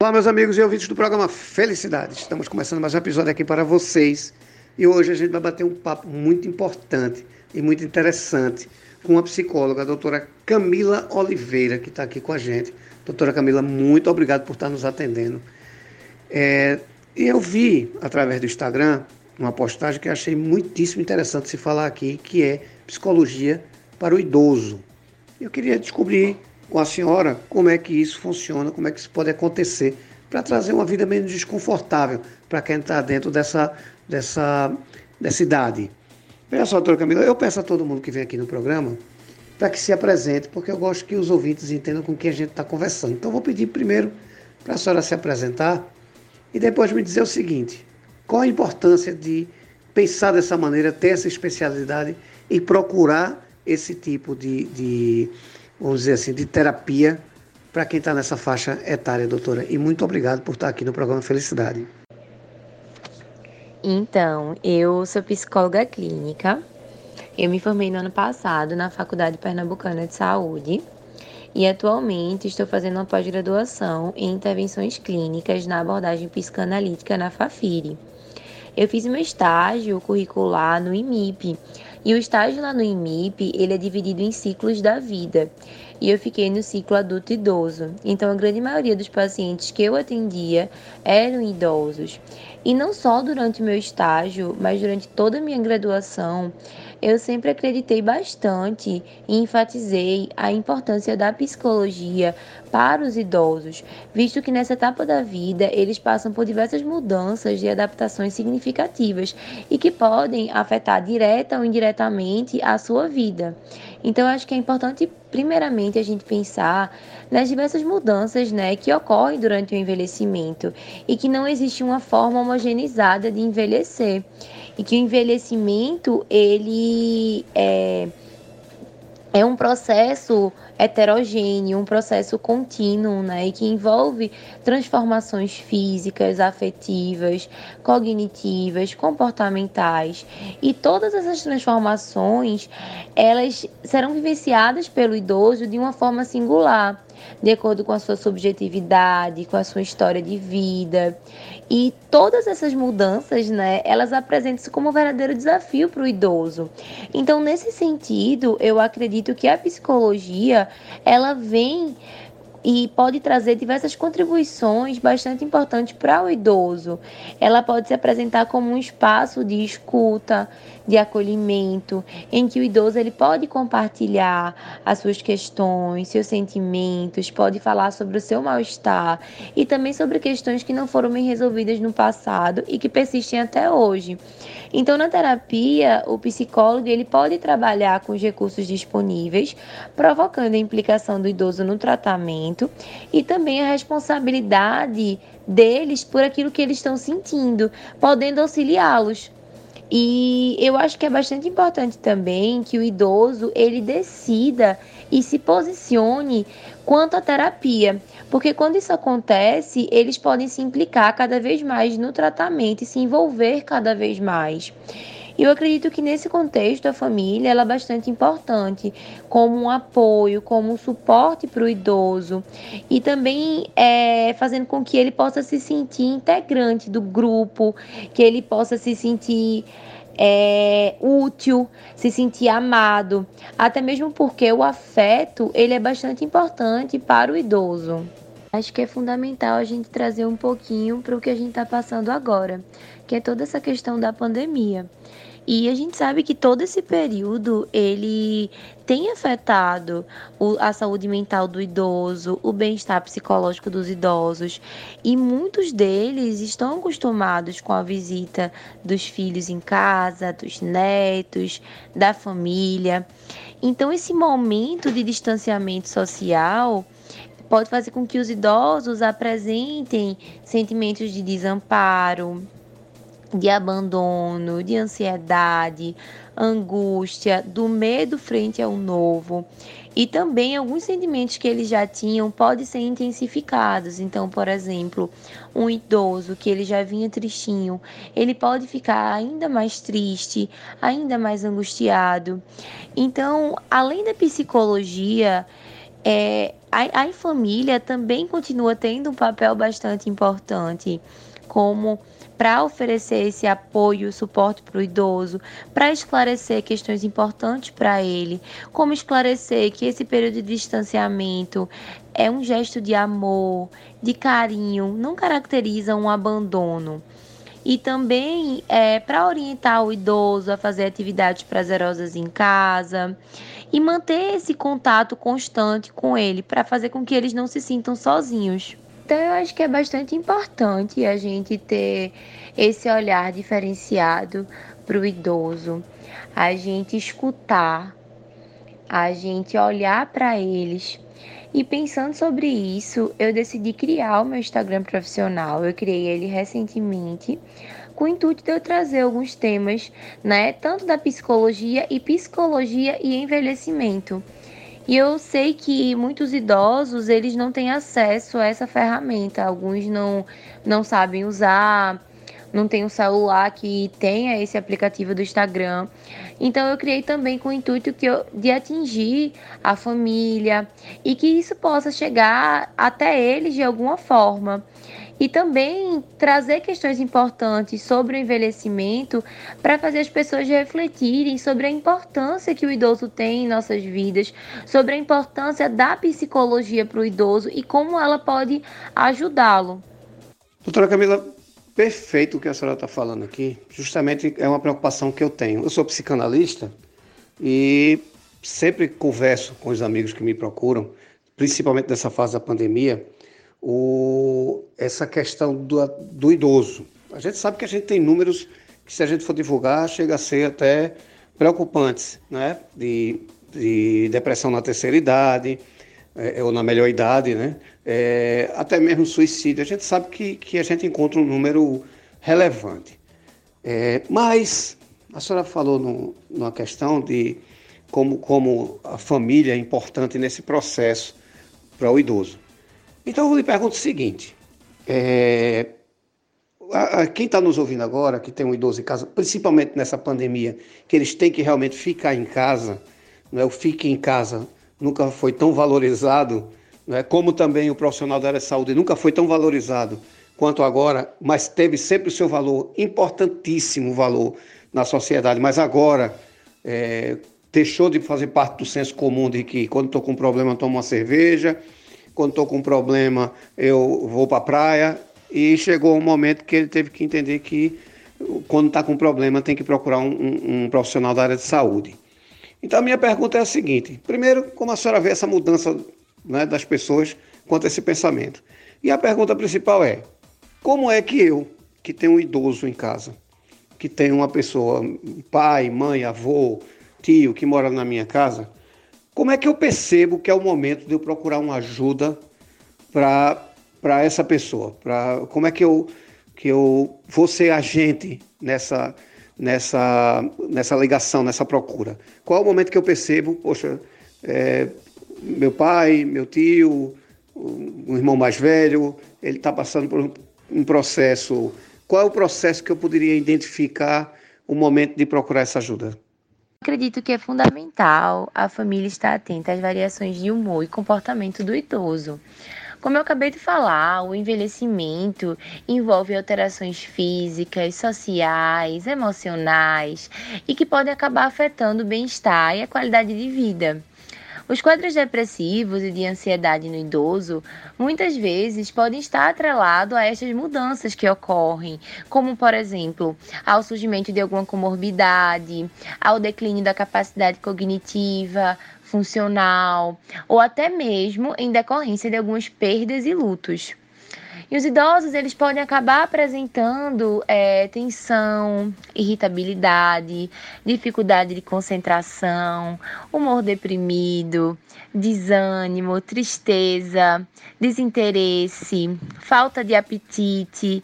Olá, meus amigos e ouvintes do programa Felicidade. Estamos começando mais um episódio aqui para vocês. E hoje a gente vai bater um papo muito importante e muito interessante com a psicóloga, a doutora Camila Oliveira, que está aqui com a gente. Doutora Camila, muito obrigado por estar nos atendendo. É, eu vi, através do Instagram, uma postagem que achei muitíssimo interessante se falar aqui, que é psicologia para o idoso. Eu queria descobrir com a senhora como é que isso funciona, como é que isso pode acontecer, para trazer uma vida menos desconfortável para quem está dentro dessa, dessa, dessa idade. Veja só, doutora Camila, eu peço a todo mundo que vem aqui no programa para que se apresente, porque eu gosto que os ouvintes entendam com quem a gente está conversando. Então, vou pedir primeiro para a senhora se apresentar e depois me dizer o seguinte: qual a importância de pensar dessa maneira, ter essa especialidade e procurar esse tipo de, de vamos dizer assim, de terapia para quem está nessa faixa etária, doutora. E muito obrigado por estar aqui no programa Felicidade. Então, eu sou psicóloga clínica. Eu me formei no ano passado na Faculdade Pernambucana de Saúde e atualmente estou fazendo uma pós-graduação em intervenções clínicas na abordagem psicanalítica na FAFIRE. Eu fiz meu estágio curricular no IMIP, e o estágio lá no IMIP, ele é dividido em ciclos da vida. E eu fiquei no ciclo adulto idoso. Então a grande maioria dos pacientes que eu atendia eram idosos. E não só durante o meu estágio, mas durante toda a minha graduação, eu sempre acreditei bastante e enfatizei a importância da psicologia para os idosos, visto que nessa etapa da vida eles passam por diversas mudanças e adaptações significativas e que podem afetar direta ou indiretamente a sua vida. Então, acho que é importante, primeiramente, a gente pensar nas diversas mudanças né, que ocorrem durante o envelhecimento e que não existe uma forma homogeneizada de envelhecer e que o envelhecimento ele é, é um processo heterogêneo, um processo contínuo, né, e que envolve transformações físicas, afetivas, cognitivas, comportamentais. E todas essas transformações, elas serão vivenciadas pelo idoso de uma forma singular de acordo com a sua subjetividade, com a sua história de vida. E todas essas mudanças, né, elas apresentam-se como um verdadeiro desafio para o idoso. Então, nesse sentido, eu acredito que a psicologia, ela vem e pode trazer diversas contribuições bastante importantes para o idoso. Ela pode se apresentar como um espaço de escuta, de acolhimento, em que o idoso ele pode compartilhar as suas questões, seus sentimentos, pode falar sobre o seu mal-estar e também sobre questões que não foram bem resolvidas no passado e que persistem até hoje. Então, na terapia, o psicólogo ele pode trabalhar com os recursos disponíveis, provocando a implicação do idoso no tratamento e também a responsabilidade deles por aquilo que eles estão sentindo, podendo auxiliá-los e eu acho que é bastante importante também que o idoso ele decida e se posicione quanto à terapia, porque quando isso acontece, eles podem se implicar cada vez mais no tratamento e se envolver cada vez mais. E eu acredito que nesse contexto a família ela é bastante importante, como um apoio, como um suporte para o idoso e também é, fazendo com que ele possa se sentir integrante do grupo, que ele possa se sentir é, útil, se sentir amado, até mesmo porque o afeto ele é bastante importante para o idoso. Acho que é fundamental a gente trazer um pouquinho para o que a gente está passando agora, que é toda essa questão da pandemia. E a gente sabe que todo esse período ele tem afetado a saúde mental do idoso, o bem-estar psicológico dos idosos, e muitos deles estão acostumados com a visita dos filhos em casa, dos netos, da família. Então esse momento de distanciamento social pode fazer com que os idosos apresentem sentimentos de desamparo, de abandono, de ansiedade, angústia, do medo frente ao novo. E também alguns sentimentos que eles já tinham podem ser intensificados. Então, por exemplo, um idoso que ele já vinha tristinho, ele pode ficar ainda mais triste, ainda mais angustiado. Então, além da psicologia, é, a, a família também continua tendo um papel bastante importante, como para oferecer esse apoio, suporte para o idoso, para esclarecer questões importantes para ele, como esclarecer que esse período de distanciamento é um gesto de amor, de carinho, não caracteriza um abandono. E também é, para orientar o idoso a fazer atividades prazerosas em casa e manter esse contato constante com ele, para fazer com que eles não se sintam sozinhos. Então, eu acho que é bastante importante a gente ter esse olhar diferenciado para o idoso, a gente escutar, a gente olhar para eles. E pensando sobre isso, eu decidi criar o meu Instagram profissional. Eu criei ele recentemente com o intuito de eu trazer alguns temas, né, tanto da psicologia e psicologia e envelhecimento. E eu sei que muitos idosos, eles não têm acesso a essa ferramenta. Alguns não, não sabem usar, não tem um celular que tenha esse aplicativo do Instagram. Então eu criei também com o intuito que eu, de atingir a família e que isso possa chegar até eles de alguma forma e também trazer questões importantes sobre o envelhecimento para fazer as pessoas refletirem sobre a importância que o idoso tem em nossas vidas, sobre a importância da psicologia para o idoso e como ela pode ajudá-lo. Doutora Camila, perfeito o que a senhora está falando aqui. Justamente é uma preocupação que eu tenho. Eu sou psicanalista e sempre converso com os amigos que me procuram, principalmente nessa fase da pandemia o, essa questão do, do idoso. A gente sabe que a gente tem números que, se a gente for divulgar, chega a ser até preocupantes, né? De, de depressão na terceira idade, é, ou na melhor idade, né? É, até mesmo suicídio. A gente sabe que, que a gente encontra um número relevante. É, mas a senhora falou no, numa questão de como, como a família é importante nesse processo para o idoso. Então eu lhe pergunto o seguinte: é, a, a, quem está nos ouvindo agora, que tem um idoso em casa, principalmente nessa pandemia, que eles têm que realmente ficar em casa, né, o fique em casa nunca foi tão valorizado, né, como também o profissional da área de saúde nunca foi tão valorizado quanto agora, mas teve sempre o seu valor, importantíssimo valor na sociedade, mas agora é, deixou de fazer parte do senso comum de que quando estou com um problema tomo uma cerveja, quando estou com um problema, eu vou para a praia. E chegou um momento que ele teve que entender que quando está com problema tem que procurar um, um, um, profissional da área de saúde. Então a minha pergunta é a seguinte: primeiro, como a senhora vê essa mudança né, das pessoas quanto a esse pensamento? E a pergunta principal é: como é que eu, que tenho um idoso em casa, que tenho uma pessoa, pai, mãe, avô, tio, que mora na minha casa, como é que eu percebo que é o momento de eu procurar uma ajuda para essa pessoa? Pra, como é que eu, que eu vou ser agente nessa, nessa, nessa ligação, nessa procura? Qual é o momento que eu percebo, poxa, é, meu pai, meu tio, um irmão mais velho, ele está passando por um processo. Qual é o processo que eu poderia identificar o momento de procurar essa ajuda? Acredito que é fundamental a família estar atenta às variações de humor e comportamento do idoso. Como eu acabei de falar, o envelhecimento envolve alterações físicas, sociais, emocionais e que podem acabar afetando o bem-estar e a qualidade de vida. Os quadros depressivos e de ansiedade no idoso muitas vezes podem estar atrelados a estas mudanças que ocorrem, como, por exemplo, ao surgimento de alguma comorbidade, ao declínio da capacidade cognitiva, funcional, ou até mesmo em decorrência de algumas perdas e lutos. E os idosos eles podem acabar apresentando é, tensão, irritabilidade, dificuldade de concentração, humor deprimido, desânimo, tristeza, desinteresse, falta de apetite,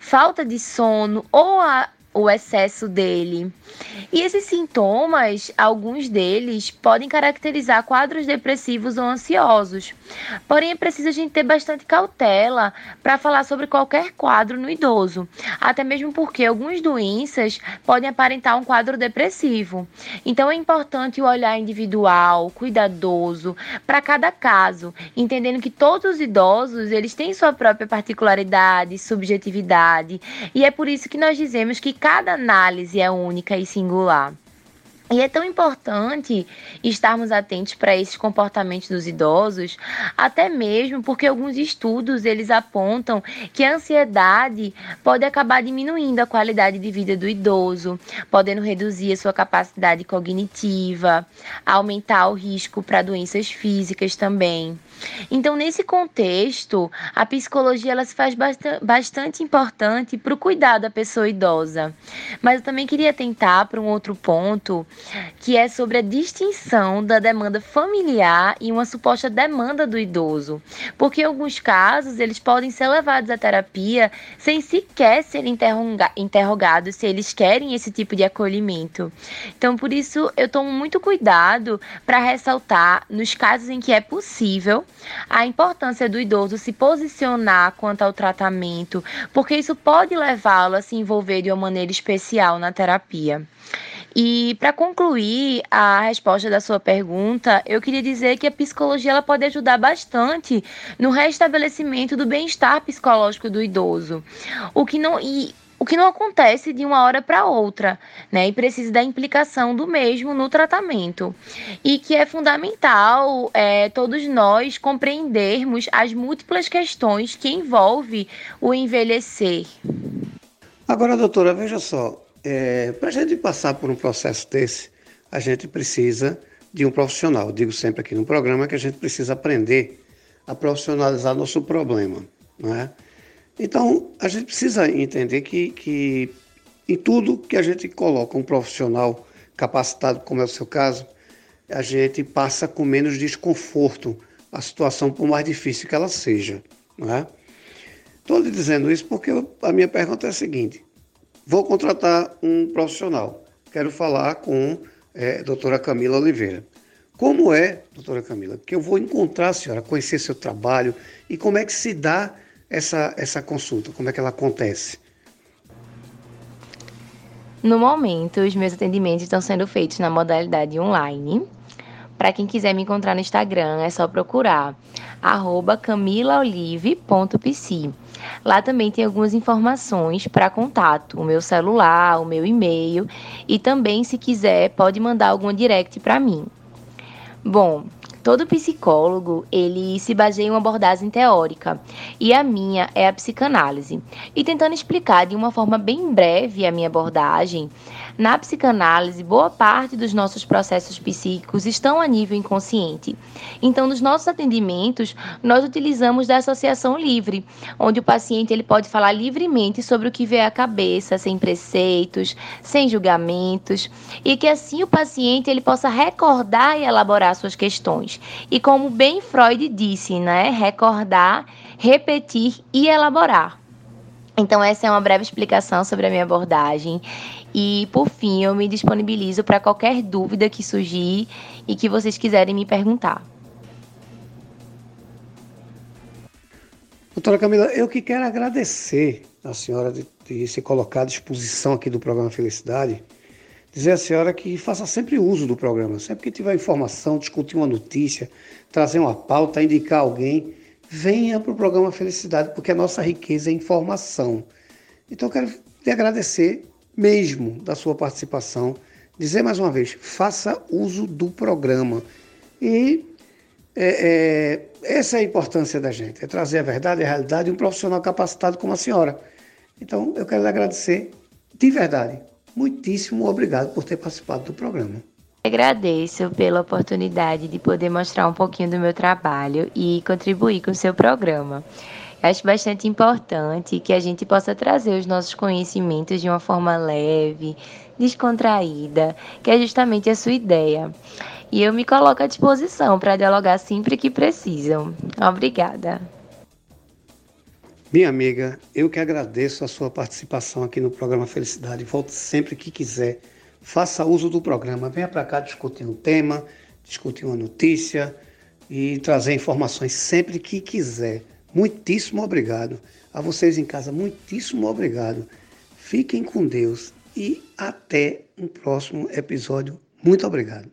falta de sono ou a o excesso dele. E esses sintomas, alguns deles, podem caracterizar quadros depressivos ou ansiosos. Porém, é preciso a gente ter bastante cautela para falar sobre qualquer quadro no idoso, até mesmo porque algumas doenças podem aparentar um quadro depressivo. Então, é importante o olhar individual, cuidadoso para cada caso, entendendo que todos os idosos eles têm sua própria particularidade, subjetividade, e é por isso que nós dizemos que cada análise é única e singular. E é tão importante estarmos atentos para esses comportamentos dos idosos, até mesmo porque alguns estudos eles apontam que a ansiedade pode acabar diminuindo a qualidade de vida do idoso, podendo reduzir a sua capacidade cognitiva, aumentar o risco para doenças físicas também. Então, nesse contexto, a psicologia ela se faz bastante importante para o cuidado da pessoa idosa. Mas eu também queria tentar para um outro ponto, que é sobre a distinção da demanda familiar e uma suposta demanda do idoso. Porque em alguns casos eles podem ser levados à terapia sem sequer serem interrogados se eles querem esse tipo de acolhimento. Então, por isso, eu tomo muito cuidado para ressaltar nos casos em que é possível a importância do idoso se posicionar quanto ao tratamento, porque isso pode levá-lo a se envolver de uma maneira especial na terapia. E para concluir a resposta da sua pergunta, eu queria dizer que a psicologia ela pode ajudar bastante no restabelecimento do bem-estar psicológico do idoso. O que não e o que não acontece de uma hora para outra, né? E precisa da implicação do mesmo no tratamento. E que é fundamental é, todos nós compreendermos as múltiplas questões que envolvem o envelhecer. Agora, doutora, veja só, é, para a gente passar por um processo desse, a gente precisa de um profissional. Eu digo sempre aqui no programa que a gente precisa aprender a profissionalizar nosso problema, não é? Então, a gente precisa entender que, que em tudo que a gente coloca um profissional capacitado, como é o seu caso, a gente passa com menos desconforto a situação, por mais difícil que ela seja. Estou lhe dizendo isso porque a minha pergunta é a seguinte: vou contratar um profissional, quero falar com é, a doutora Camila Oliveira. Como é, doutora Camila, que eu vou encontrar a senhora, conhecer seu trabalho e como é que se dá essa, essa consulta? Como é que ela acontece? No momento, os meus atendimentos estão sendo feitos na modalidade online. Para quem quiser me encontrar no Instagram, é só procurar camilaolive.pc. Lá também tem algumas informações para contato, o meu celular, o meu e-mail e também, se quiser, pode mandar alguma direct para mim. Bom, Todo psicólogo, ele se baseia em uma abordagem teórica, e a minha é a psicanálise. E tentando explicar de uma forma bem breve a minha abordagem, na psicanálise, boa parte dos nossos processos psíquicos estão a nível inconsciente. Então, nos nossos atendimentos, nós utilizamos da associação livre, onde o paciente ele pode falar livremente sobre o que vê à cabeça, sem preceitos, sem julgamentos, e que assim o paciente ele possa recordar e elaborar suas questões. E como bem Freud disse, né, recordar, repetir e elaborar. Então, essa é uma breve explicação sobre a minha abordagem. E, por fim, eu me disponibilizo para qualquer dúvida que surgir e que vocês quiserem me perguntar. Doutora Camila, eu que quero agradecer a senhora de, de se colocar à disposição aqui do programa Felicidade. Dizer à senhora que faça sempre uso do programa. Sempre que tiver informação, discutir uma notícia, trazer uma pauta, indicar alguém, venha para o programa Felicidade, porque a nossa riqueza é informação. Então, eu quero lhe agradecer mesmo da sua participação. Dizer mais uma vez, faça uso do programa. E é, é, essa é a importância da gente, é trazer a verdade e a realidade de um profissional capacitado como a senhora. Então, eu quero lhe agradecer de verdade. Muitíssimo obrigado por ter participado do programa. Agradeço pela oportunidade de poder mostrar um pouquinho do meu trabalho e contribuir com o seu programa. Acho bastante importante que a gente possa trazer os nossos conhecimentos de uma forma leve, descontraída, que é justamente a sua ideia. E eu me coloco à disposição para dialogar sempre que precisam. Obrigada. Minha amiga, eu que agradeço a sua participação aqui no programa Felicidade. Volte sempre que quiser. Faça uso do programa. Venha para cá discutir um tema, discutir uma notícia e trazer informações sempre que quiser. Muitíssimo obrigado. A vocês em casa, muitíssimo obrigado. Fiquem com Deus e até um próximo episódio. Muito obrigado.